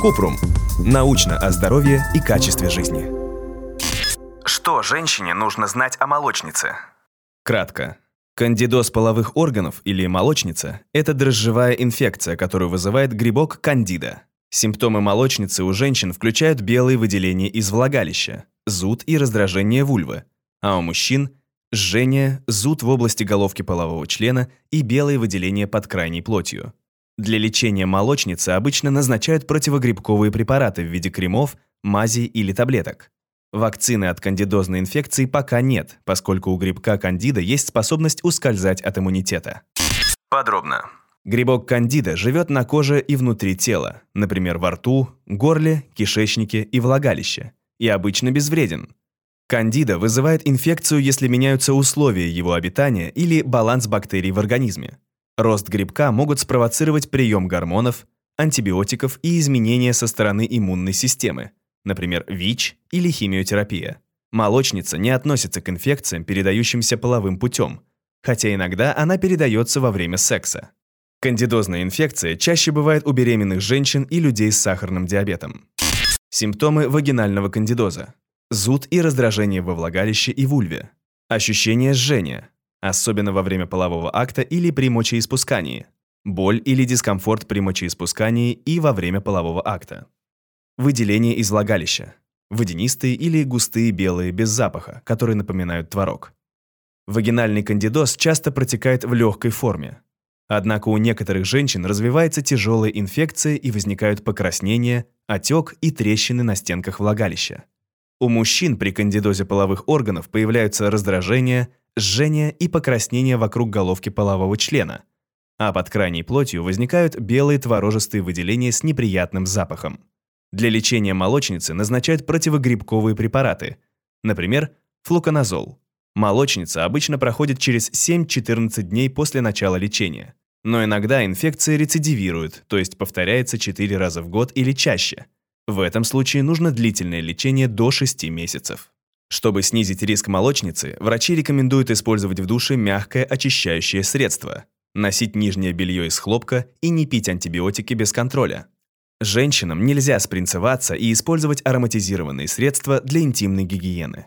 Купрум. Научно о здоровье и качестве жизни. Что женщине нужно знать о молочнице? Кратко. Кандидоз половых органов или молочница – это дрожжевая инфекция, которую вызывает грибок кандида. Симптомы молочницы у женщин включают белые выделения из влагалища, зуд и раздражение вульвы, а у мужчин – жжение, зуд в области головки полового члена и белые выделения под крайней плотью. Для лечения молочницы обычно назначают противогрибковые препараты в виде кремов, мази или таблеток. Вакцины от кандидозной инфекции пока нет, поскольку у грибка кандида есть способность ускользать от иммунитета. Подробно. Грибок кандида живет на коже и внутри тела, например, во рту, горле, кишечнике и влагалище, и обычно безвреден. Кандида вызывает инфекцию, если меняются условия его обитания или баланс бактерий в организме. Рост грибка могут спровоцировать прием гормонов, антибиотиков и изменения со стороны иммунной системы, например, ВИЧ или химиотерапия. Молочница не относится к инфекциям, передающимся половым путем, хотя иногда она передается во время секса. Кандидозная инфекция чаще бывает у беременных женщин и людей с сахарным диабетом. Симптомы вагинального кандидоза. Зуд и раздражение во влагалище и вульве. Ощущение жжения, особенно во время полового акта или при мочеиспускании. Боль или дискомфорт при мочеиспускании и во время полового акта. Выделение из влагалища. Водянистые или густые белые без запаха, которые напоминают творог. Вагинальный кандидоз часто протекает в легкой форме. Однако у некоторых женщин развивается тяжелая инфекция и возникают покраснения, отек и трещины на стенках влагалища. У мужчин при кандидозе половых органов появляются раздражение, жжение и покраснение вокруг головки полового члена, а под крайней плотью возникают белые творожистые выделения с неприятным запахом. Для лечения молочницы назначают противогрибковые препараты, например, флуконазол. Молочница обычно проходит через 7-14 дней после начала лечения. Но иногда инфекция рецидивирует, то есть повторяется 4 раза в год или чаще. В этом случае нужно длительное лечение до 6 месяцев. Чтобы снизить риск молочницы, врачи рекомендуют использовать в душе мягкое очищающее средство, носить нижнее белье из хлопка и не пить антибиотики без контроля. Женщинам нельзя спринцеваться и использовать ароматизированные средства для интимной гигиены.